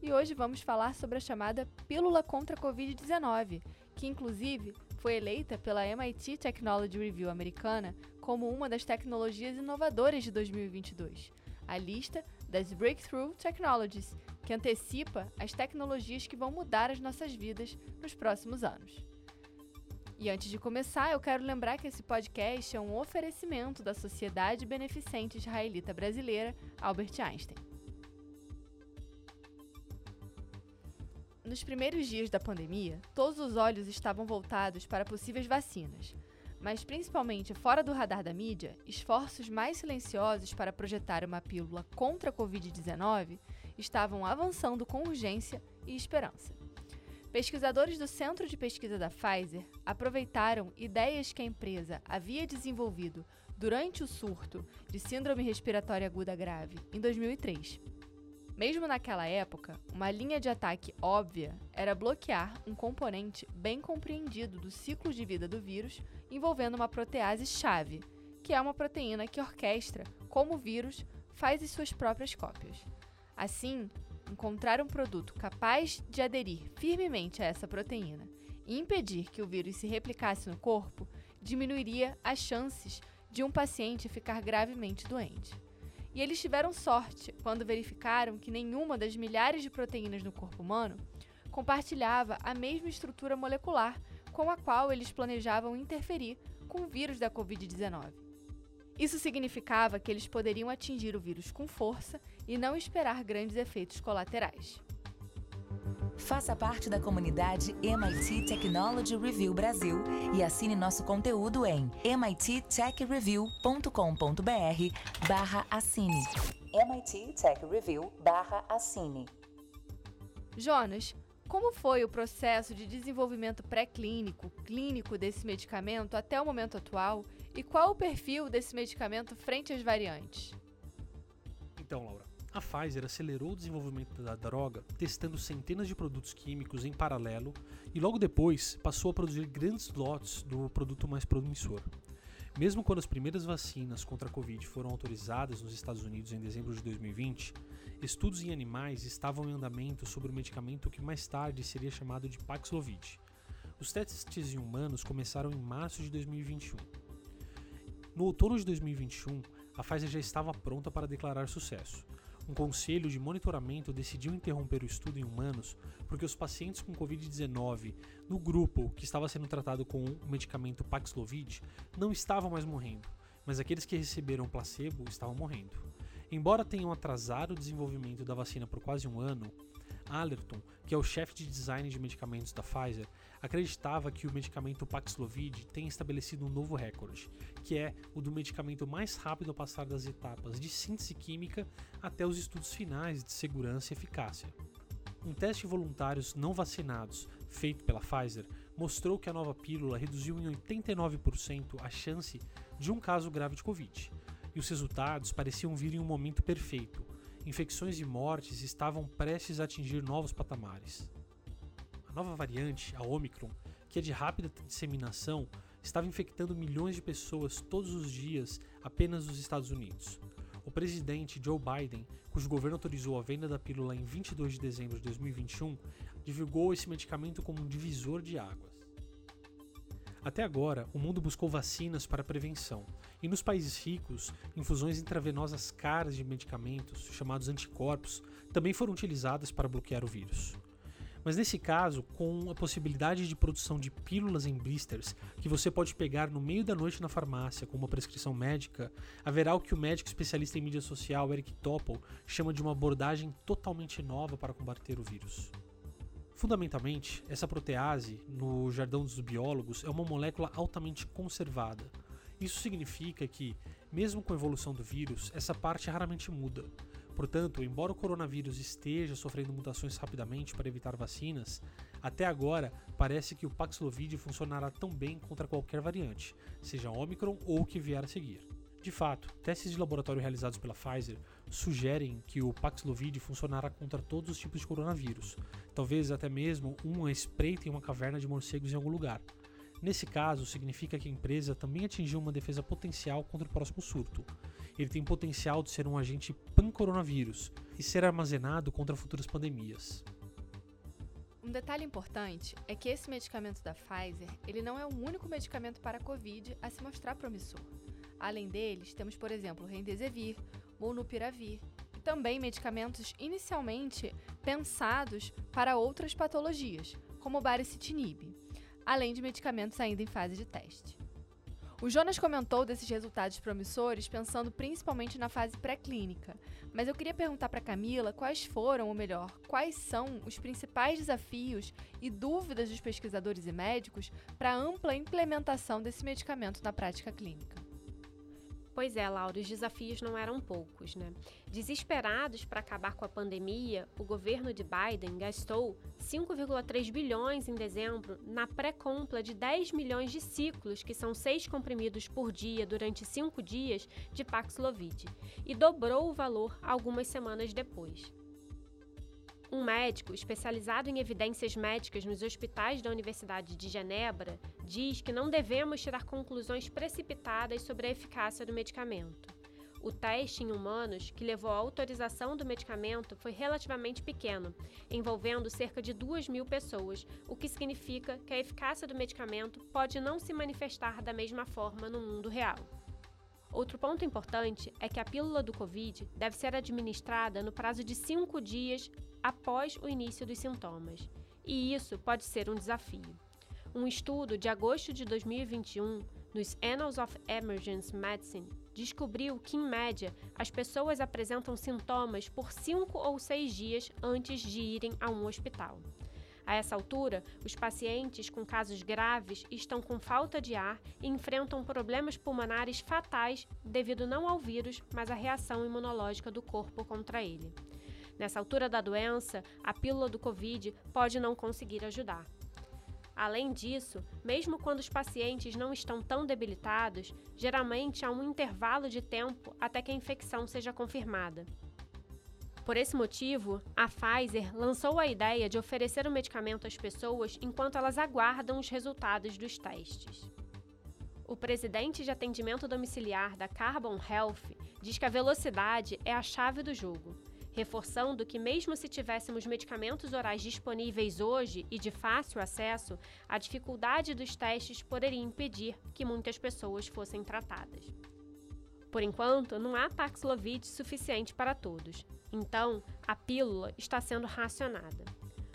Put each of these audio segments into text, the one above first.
e hoje vamos falar sobre a chamada Pílula contra a Covid-19, que inclusive foi eleita pela MIT Technology Review americana como uma das tecnologias inovadoras de 2022. A lista das Breakthrough Technologies, que antecipa as tecnologias que vão mudar as nossas vidas nos próximos anos. E antes de começar, eu quero lembrar que esse podcast é um oferecimento da Sociedade Beneficente Israelita Brasileira Albert Einstein. Nos primeiros dias da pandemia, todos os olhos estavam voltados para possíveis vacinas. Mas, principalmente fora do radar da mídia, esforços mais silenciosos para projetar uma pílula contra a Covid-19 estavam avançando com urgência e esperança. Pesquisadores do Centro de Pesquisa da Pfizer aproveitaram ideias que a empresa havia desenvolvido durante o surto de Síndrome Respiratória Aguda Grave em 2003 mesmo naquela época, uma linha de ataque óbvia era bloquear um componente bem compreendido do ciclo de vida do vírus envolvendo uma protease-chave, que é uma proteína que orquestra como o vírus faz as suas próprias cópias. Assim, encontrar um produto capaz de aderir firmemente a essa proteína e impedir que o vírus se replicasse no corpo diminuiria as chances de um paciente ficar gravemente doente. E eles tiveram sorte quando verificaram que nenhuma das milhares de proteínas no corpo humano compartilhava a mesma estrutura molecular com a qual eles planejavam interferir com o vírus da Covid-19. Isso significava que eles poderiam atingir o vírus com força e não esperar grandes efeitos colaterais. Faça parte da comunidade MIT Technology Review Brasil e assine nosso conteúdo em mittechreview.com.br barra assine. MIT Tech Review barra assine. Jonas, como foi o processo de desenvolvimento pré-clínico, clínico desse medicamento até o momento atual e qual o perfil desse medicamento frente às variantes? Então, Laura, a Pfizer acelerou o desenvolvimento da droga testando centenas de produtos químicos em paralelo e logo depois passou a produzir grandes lotes do produto mais promissor. Mesmo quando as primeiras vacinas contra a Covid foram autorizadas nos Estados Unidos em dezembro de 2020, estudos em animais estavam em andamento sobre o medicamento que mais tarde seria chamado de Paxlovid. Os testes em humanos começaram em março de 2021. No outono de 2021, a Pfizer já estava pronta para declarar sucesso um conselho de monitoramento decidiu interromper o estudo em humanos porque os pacientes com Covid-19 no grupo que estava sendo tratado com o medicamento Paxlovid não estavam mais morrendo, mas aqueles que receberam placebo estavam morrendo. Embora tenham atrasado o desenvolvimento da vacina por quase um ano, Allerton, que é o chefe de design de medicamentos da Pfizer, acreditava que o medicamento Paxlovid tem estabelecido um novo recorde, que é o do medicamento mais rápido a passar das etapas de síntese química até os estudos finais de segurança e eficácia. Um teste em voluntários não vacinados, feito pela Pfizer, mostrou que a nova pílula reduziu em 89% a chance de um caso grave de Covid, e os resultados pareciam vir em um momento perfeito, infecções e mortes estavam prestes a atingir novos patamares. A nova variante, a Omicron, que é de rápida disseminação, estava infectando milhões de pessoas todos os dias apenas nos Estados Unidos. O presidente Joe Biden, cujo governo autorizou a venda da pílula em 22 de dezembro de 2021, divulgou esse medicamento como um divisor de águas. Até agora, o mundo buscou vacinas para prevenção, e nos países ricos, infusões intravenosas caras de medicamentos, chamados anticorpos, também foram utilizadas para bloquear o vírus. Mas nesse caso, com a possibilidade de produção de pílulas em blisters que você pode pegar no meio da noite na farmácia com uma prescrição médica, haverá o que o médico especialista em mídia social Eric Topol chama de uma abordagem totalmente nova para combater o vírus. Fundamentalmente, essa protease, no jargão dos biólogos, é uma molécula altamente conservada. Isso significa que, mesmo com a evolução do vírus, essa parte raramente muda. Portanto, embora o coronavírus esteja sofrendo mutações rapidamente para evitar vacinas, Até agora, parece que o Paxlovid funcionará tão bem contra qualquer variante, seja Omicron ou o que vier a seguir. De fato, testes de laboratório realizados pela Pfizer sugerem que o Paxlovid funcionará contra todos os tipos de coronavírus, talvez até mesmo uma espreita em uma caverna de morcegos em algum lugar. Nesse caso, significa que a empresa também atingiu uma defesa potencial contra o próximo surto. Ele tem potencial de ser um agente pan-coronavírus e ser armazenado contra futuras pandemias. Um detalhe importante é que esse medicamento da Pfizer, ele não é o único medicamento para a Covid a se mostrar promissor. Além deles, temos, por exemplo, o Remdesivir, Molnupiravir e também medicamentos inicialmente pensados para outras patologias, como o baricitinib, além de medicamentos ainda em fase de teste. O Jonas comentou desses resultados promissores pensando principalmente na fase pré-clínica, mas eu queria perguntar para Camila quais foram, ou melhor, quais são os principais desafios e dúvidas dos pesquisadores e médicos para a ampla implementação desse medicamento na prática clínica. Pois é, Laura, os desafios não eram poucos, né? Desesperados para acabar com a pandemia, o governo de Biden gastou 5,3 bilhões em dezembro na pré-compra de 10 milhões de ciclos, que são seis comprimidos por dia durante cinco dias, de Paxlovid, e dobrou o valor algumas semanas depois. Um médico especializado em evidências médicas nos hospitais da Universidade de Genebra diz que não devemos tirar conclusões precipitadas sobre a eficácia do medicamento. O teste em humanos, que levou à autorização do medicamento, foi relativamente pequeno, envolvendo cerca de 2 mil pessoas, o que significa que a eficácia do medicamento pode não se manifestar da mesma forma no mundo real. Outro ponto importante é que a pílula do Covid deve ser administrada no prazo de cinco dias após o início dos sintomas, e isso pode ser um desafio. Um estudo de agosto de 2021 nos Annals of Emergency Medicine descobriu que, em média, as pessoas apresentam sintomas por cinco ou seis dias antes de irem a um hospital. A essa altura, os pacientes com casos graves estão com falta de ar e enfrentam problemas pulmonares fatais devido não ao vírus, mas à reação imunológica do corpo contra ele. Nessa altura da doença, a pílula do Covid pode não conseguir ajudar. Além disso, mesmo quando os pacientes não estão tão debilitados, geralmente há um intervalo de tempo até que a infecção seja confirmada. Por esse motivo, a Pfizer lançou a ideia de oferecer o medicamento às pessoas enquanto elas aguardam os resultados dos testes. O presidente de atendimento domiciliar da Carbon Health diz que a velocidade é a chave do jogo, reforçando que, mesmo se tivéssemos medicamentos orais disponíveis hoje e de fácil acesso, a dificuldade dos testes poderia impedir que muitas pessoas fossem tratadas. Por enquanto, não há Paxlovid suficiente para todos, então a pílula está sendo racionada.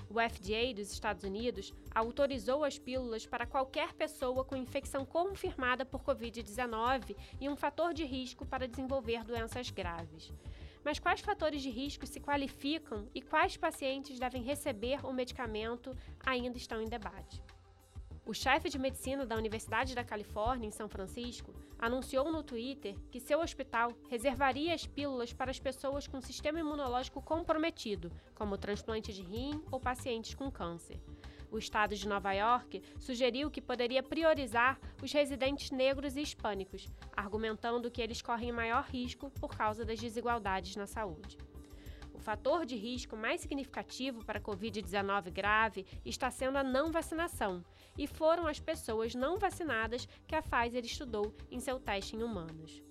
O FDA dos Estados Unidos autorizou as pílulas para qualquer pessoa com infecção confirmada por Covid-19 e um fator de risco para desenvolver doenças graves. Mas quais fatores de risco se qualificam e quais pacientes devem receber o medicamento ainda estão em debate. O chefe de medicina da Universidade da Califórnia, em São Francisco, anunciou no Twitter que seu hospital reservaria as pílulas para as pessoas com sistema imunológico comprometido, como transplante de rim ou pacientes com câncer. O estado de Nova York sugeriu que poderia priorizar os residentes negros e hispânicos, argumentando que eles correm maior risco por causa das desigualdades na saúde fator de risco mais significativo para a Covid-19 grave está sendo a não vacinação, e foram as pessoas não vacinadas que a Pfizer estudou em seu teste em humanos.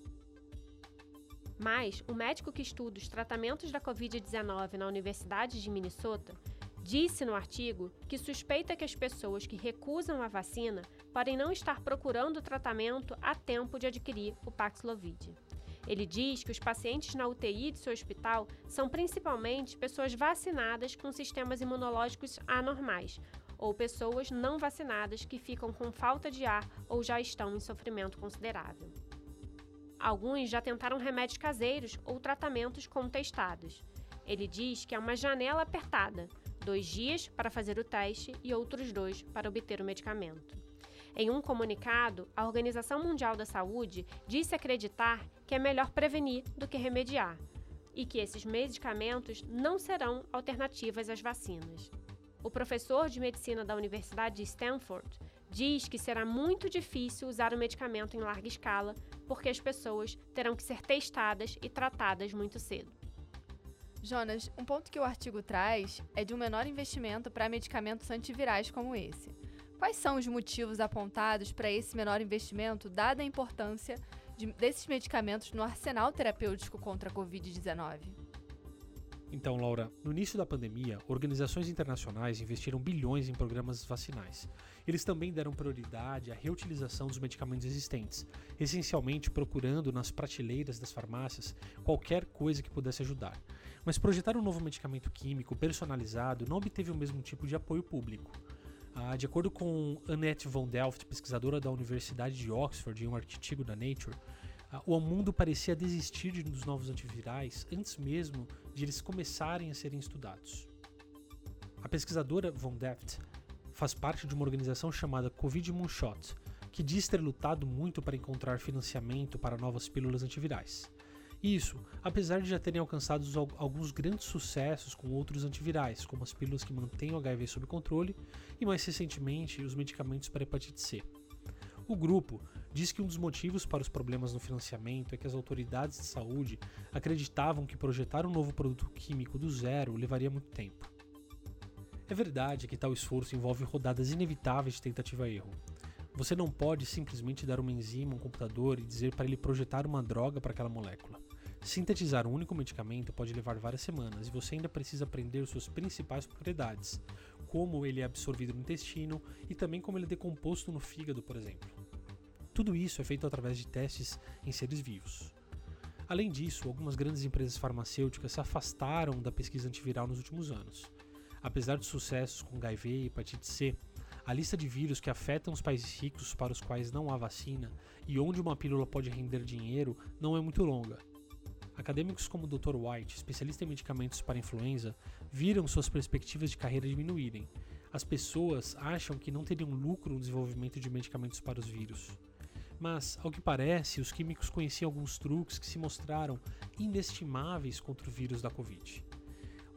Mas o médico que estuda os tratamentos da Covid-19 na Universidade de Minnesota disse no artigo que suspeita que as pessoas que recusam a vacina podem não estar procurando tratamento a tempo de adquirir o Paxlovid. Ele diz que os pacientes na UTI de seu hospital são principalmente pessoas vacinadas com sistemas imunológicos anormais ou pessoas não vacinadas que ficam com falta de ar ou já estão em sofrimento considerável. Alguns já tentaram remédios caseiros ou tratamentos contestados. Ele diz que é uma janela apertada, dois dias para fazer o teste e outros dois para obter o medicamento. Em um comunicado, a Organização Mundial da Saúde disse acreditar que é melhor prevenir do que remediar e que esses medicamentos não serão alternativas às vacinas. O professor de medicina da Universidade de Stanford diz que será muito difícil usar o medicamento em larga escala, porque as pessoas terão que ser testadas e tratadas muito cedo. Jonas, um ponto que o artigo traz é de um menor investimento para medicamentos antivirais como esse. Quais são os motivos apontados para esse menor investimento, dada a importância de, desses medicamentos no arsenal terapêutico contra a Covid-19? Então, Laura, no início da pandemia, organizações internacionais investiram bilhões em programas vacinais. Eles também deram prioridade à reutilização dos medicamentos existentes, essencialmente procurando nas prateleiras das farmácias qualquer coisa que pudesse ajudar. Mas projetar um novo medicamento químico personalizado não obteve o mesmo tipo de apoio público. Ah, de acordo com Annette von Delft, pesquisadora da Universidade de Oxford, em um artigo da Nature, o mundo parecia desistir dos novos antivirais antes mesmo de eles começarem a serem estudados. A pesquisadora Von Deft faz parte de uma organização chamada Covid Moonshot, que diz ter lutado muito para encontrar financiamento para novas pílulas antivirais. Isso, apesar de já terem alcançado alguns grandes sucessos com outros antivirais, como as pílulas que mantêm o HIV sob controle e mais recentemente os medicamentos para hepatite C. O grupo diz que um dos motivos para os problemas no financiamento é que as autoridades de saúde acreditavam que projetar um novo produto químico do zero levaria muito tempo. É verdade que tal esforço envolve rodadas inevitáveis de tentativa erro. Você não pode simplesmente dar uma enzima a um computador e dizer para ele projetar uma droga para aquela molécula. Sintetizar um único medicamento pode levar várias semanas e você ainda precisa aprender suas principais propriedades, como ele é absorvido no intestino e também como ele é decomposto no fígado, por exemplo. Tudo isso é feito através de testes em seres vivos. Além disso, algumas grandes empresas farmacêuticas se afastaram da pesquisa antiviral nos últimos anos. Apesar de sucessos com HIV e hepatite C, a lista de vírus que afetam os países ricos para os quais não há vacina e onde uma pílula pode render dinheiro não é muito longa. Acadêmicos como o Dr. White, especialista em medicamentos para influenza, viram suas perspectivas de carreira diminuírem. As pessoas acham que não teriam lucro no desenvolvimento de medicamentos para os vírus. Mas, ao que parece, os químicos conheciam alguns truques que se mostraram inestimáveis contra o vírus da Covid.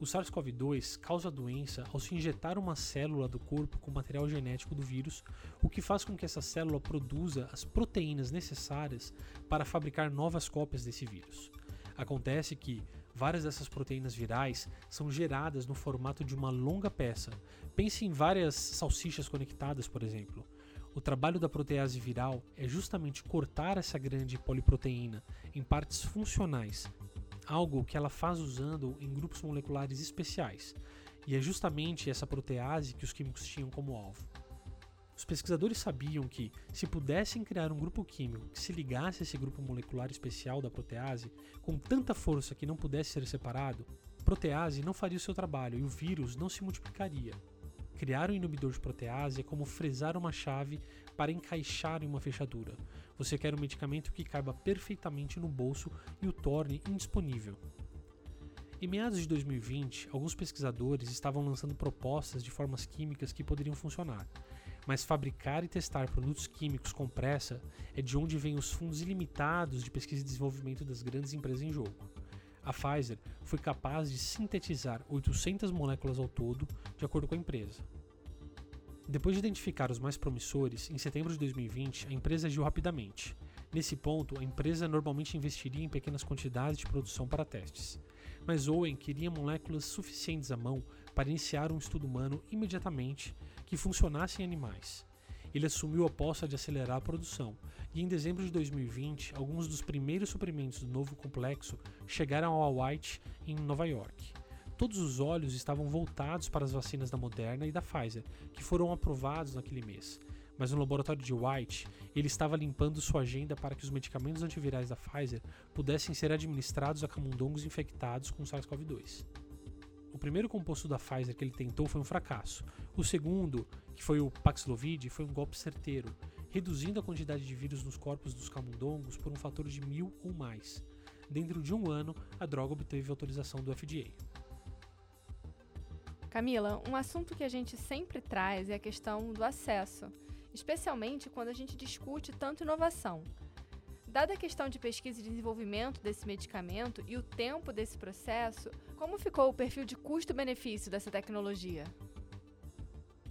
O SARS-CoV-2 causa a doença ao se injetar uma célula do corpo com material genético do vírus, o que faz com que essa célula produza as proteínas necessárias para fabricar novas cópias desse vírus. Acontece que várias dessas proteínas virais são geradas no formato de uma longa peça. Pense em várias salsichas conectadas, por exemplo. O trabalho da protease viral é justamente cortar essa grande poliproteína em partes funcionais, algo que ela faz usando em grupos moleculares especiais. E é justamente essa protease que os químicos tinham como alvo. Os pesquisadores sabiam que, se pudessem criar um grupo químico que se ligasse a esse grupo molecular especial da protease, com tanta força que não pudesse ser separado, a protease não faria o seu trabalho e o vírus não se multiplicaria. Criar um inibidor de protease é como fresar uma chave para encaixar em uma fechadura. Você quer um medicamento que caiba perfeitamente no bolso e o torne indisponível. Em meados de 2020, alguns pesquisadores estavam lançando propostas de formas químicas que poderiam funcionar, mas fabricar e testar produtos químicos com pressa é de onde vêm os fundos ilimitados de pesquisa e desenvolvimento das grandes empresas em jogo. A Pfizer foi capaz de sintetizar 800 moléculas ao todo, de acordo com a empresa. Depois de identificar os mais promissores, em setembro de 2020, a empresa agiu rapidamente. Nesse ponto, a empresa normalmente investiria em pequenas quantidades de produção para testes. Mas Owen queria moléculas suficientes à mão para iniciar um estudo humano imediatamente que funcionasse em animais. Ele assumiu a aposta de acelerar a produção, e em dezembro de 2020, alguns dos primeiros suprimentos do novo complexo chegaram ao White em Nova York. Todos os olhos estavam voltados para as vacinas da Moderna e da Pfizer, que foram aprovados naquele mês. Mas no laboratório de White, ele estava limpando sua agenda para que os medicamentos antivirais da Pfizer pudessem ser administrados a camundongos infectados com SARS-CoV-2. O primeiro composto da Pfizer que ele tentou foi um fracasso. O segundo, que foi o Paxlovid, foi um golpe certeiro, reduzindo a quantidade de vírus nos corpos dos camundongos por um fator de mil ou mais. Dentro de um ano, a droga obteve autorização do FDA. Camila, um assunto que a gente sempre traz é a questão do acesso, especialmente quando a gente discute tanto inovação. Dada a questão de pesquisa e desenvolvimento desse medicamento e o tempo desse processo, como ficou o perfil de custo-benefício dessa tecnologia?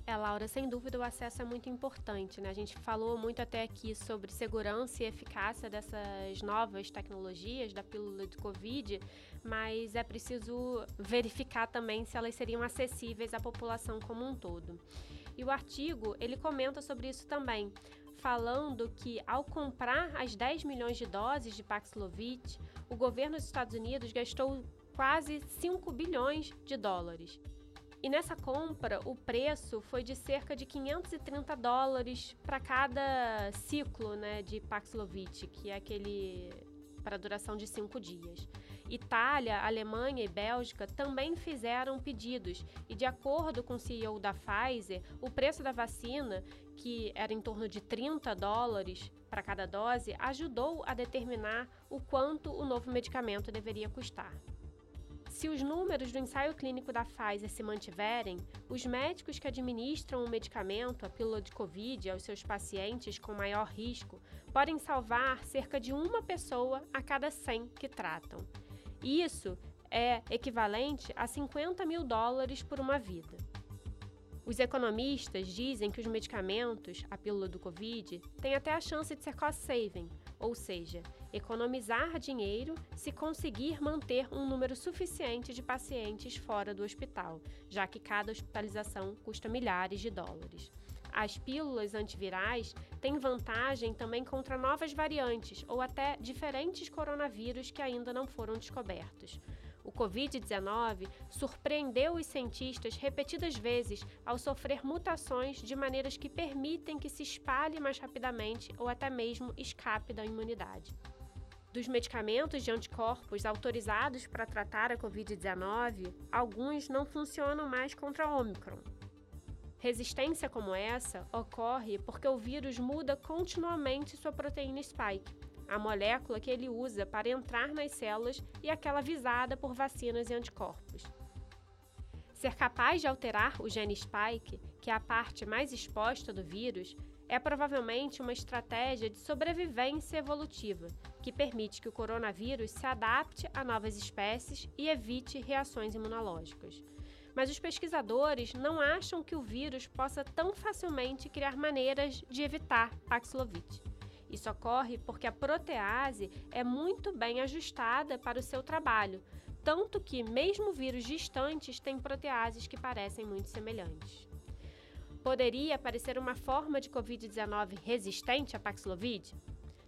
É, Laura, sem dúvida o acesso é muito importante, né? A gente falou muito até aqui sobre segurança e eficácia dessas novas tecnologias da pílula de Covid, mas é preciso verificar também se elas seriam acessíveis à população como um todo. E o artigo, ele comenta sobre isso também, falando que ao comprar as 10 milhões de doses de Paxlovid, o governo dos Estados Unidos gastou quase 5 bilhões de dólares. E nessa compra, o preço foi de cerca de 530 dólares para cada ciclo né, de Paxlovid, que é aquele para duração de cinco dias. Itália, Alemanha e Bélgica também fizeram pedidos, e de acordo com o CEO da Pfizer, o preço da vacina, que era em torno de 30 dólares para cada dose, ajudou a determinar o quanto o novo medicamento deveria custar. Se os números do ensaio clínico da Pfizer se mantiverem, os médicos que administram o medicamento, a pílula de Covid, aos seus pacientes com maior risco, podem salvar cerca de uma pessoa a cada 100 que tratam. Isso é equivalente a 50 mil dólares por uma vida. Os economistas dizem que os medicamentos, a pílula do Covid, têm até a chance de ser cost saving, ou seja, economizar dinheiro se conseguir manter um número suficiente de pacientes fora do hospital, já que cada hospitalização custa milhares de dólares. As pílulas antivirais têm vantagem também contra novas variantes ou até diferentes coronavírus que ainda não foram descobertos. O Covid-19 surpreendeu os cientistas repetidas vezes ao sofrer mutações de maneiras que permitem que se espalhe mais rapidamente ou até mesmo escape da imunidade. Dos medicamentos de anticorpos autorizados para tratar a Covid-19, alguns não funcionam mais contra a Omicron. Resistência como essa ocorre porque o vírus muda continuamente sua proteína spike, a molécula que ele usa para entrar nas células e aquela visada por vacinas e anticorpos. Ser capaz de alterar o gene spike, que é a parte mais exposta do vírus, é provavelmente uma estratégia de sobrevivência evolutiva que permite que o coronavírus se adapte a novas espécies e evite reações imunológicas. Mas os pesquisadores não acham que o vírus possa tão facilmente criar maneiras de evitar Paxlovid. Isso ocorre porque a protease é muito bem ajustada para o seu trabalho, tanto que mesmo vírus distantes têm proteases que parecem muito semelhantes. Poderia parecer uma forma de Covid-19 resistente a Paxlovid?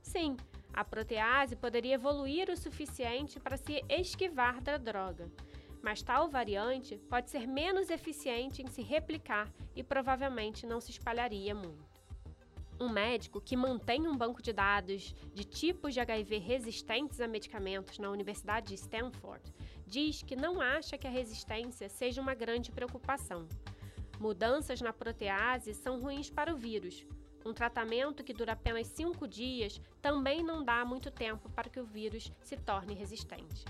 Sim, a protease poderia evoluir o suficiente para se esquivar da droga, mas tal variante pode ser menos eficiente em se replicar e provavelmente não se espalharia muito. Um médico que mantém um banco de dados de tipos de HIV resistentes a medicamentos na Universidade de Stanford diz que não acha que a resistência seja uma grande preocupação. Mudanças na protease são ruins para o vírus. Um tratamento que dura apenas 5 dias também não dá muito tempo para que o vírus se torne resistente.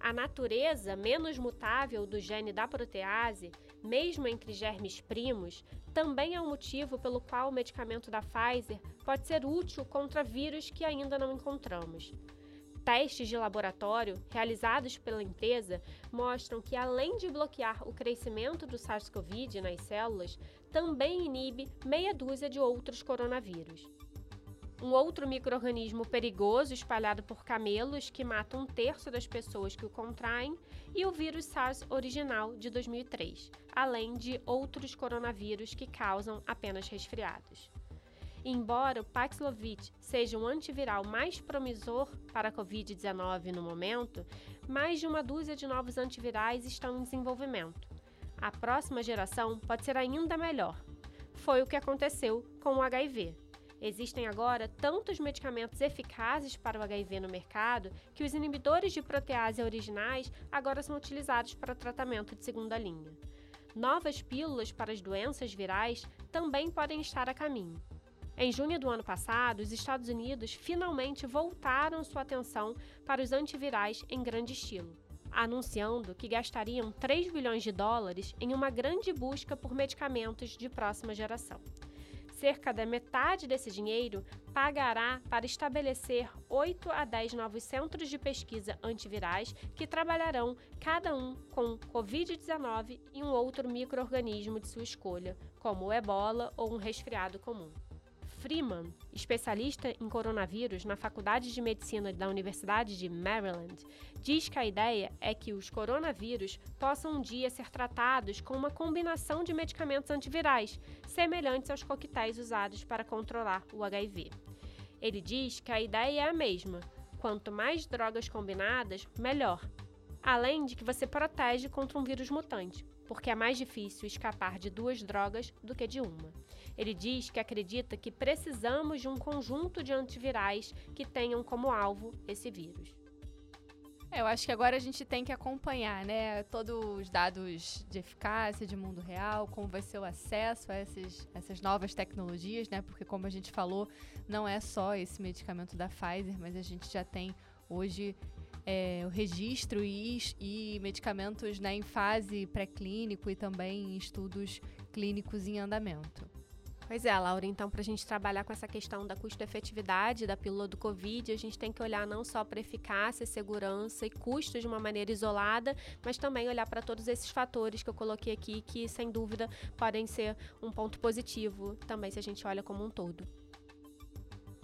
A natureza menos mutável do gene da protease, mesmo entre germes primos, também é o um motivo pelo qual o medicamento da Pfizer pode ser útil contra vírus que ainda não encontramos. Testes de laboratório realizados pela empresa mostram que, além de bloquear o crescimento do SARS-CoV nas células, também inibe meia dúzia de outros coronavírus um outro microorganismo perigoso espalhado por camelos que mata um terço das pessoas que o contraem, e o vírus SARS original de 2003, além de outros coronavírus que causam apenas resfriados. Embora o Paxlovid seja um antiviral mais promissor para a Covid-19 no momento, mais de uma dúzia de novos antivirais estão em desenvolvimento. A próxima geração pode ser ainda melhor. Foi o que aconteceu com o HIV. Existem agora tantos medicamentos eficazes para o HIV no mercado que os inibidores de protease originais agora são utilizados para tratamento de segunda linha. Novas pílulas para as doenças virais também podem estar a caminho. Em junho do ano passado, os Estados Unidos finalmente voltaram sua atenção para os antivirais em grande estilo, anunciando que gastariam 3 bilhões de dólares em uma grande busca por medicamentos de próxima geração cerca da metade desse dinheiro pagará para estabelecer 8 a 10 novos centros de pesquisa antivirais que trabalharão cada um com Covid-19 e um outro microorganismo de sua escolha, como o ebola ou um resfriado comum. Freeman, especialista em coronavírus na Faculdade de Medicina da Universidade de Maryland, diz que a ideia é que os coronavírus possam um dia ser tratados com uma combinação de medicamentos antivirais, semelhantes aos coquetéis usados para controlar o HIV. Ele diz que a ideia é a mesma: quanto mais drogas combinadas, melhor. Além de que você protege contra um vírus mutante, porque é mais difícil escapar de duas drogas do que de uma. Ele diz que acredita que precisamos de um conjunto de antivirais que tenham como alvo esse vírus. É, eu acho que agora a gente tem que acompanhar, né, todos os dados de eficácia de mundo real, como vai ser o acesso a essas, essas novas tecnologias, né, porque como a gente falou, não é só esse medicamento da Pfizer, mas a gente já tem hoje é, o registro e, e medicamentos né, em fase pré-clínico e também em estudos clínicos em andamento. Pois é, Laura, então para a gente trabalhar com essa questão da custo-efetividade da pílula do Covid, a gente tem que olhar não só para eficácia, segurança e custos de uma maneira isolada, mas também olhar para todos esses fatores que eu coloquei aqui, que sem dúvida podem ser um ponto positivo também se a gente olha como um todo.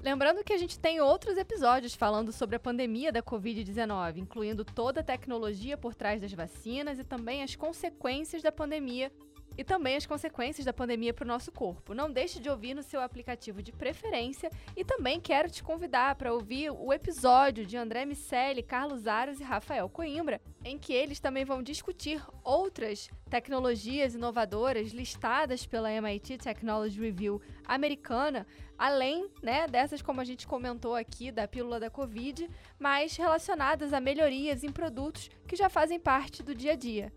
Lembrando que a gente tem outros episódios falando sobre a pandemia da Covid-19, incluindo toda a tecnologia por trás das vacinas e também as consequências da pandemia e também as consequências da pandemia para o nosso corpo. Não deixe de ouvir no seu aplicativo de preferência e também quero te convidar para ouvir o episódio de André Miceli, Carlos Aras e Rafael Coimbra, em que eles também vão discutir outras tecnologias inovadoras listadas pela MIT Technology Review americana, além né, dessas, como a gente comentou aqui, da pílula da Covid, mas relacionadas a melhorias em produtos que já fazem parte do dia a dia.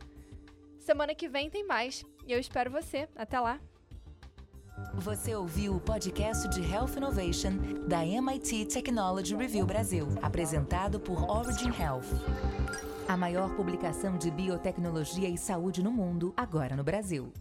Semana que vem tem mais. E eu espero você. Até lá. Você ouviu o podcast de Health Innovation da MIT Technology Review Brasil, apresentado por Origin Health. A maior publicação de biotecnologia e saúde no mundo, agora no Brasil.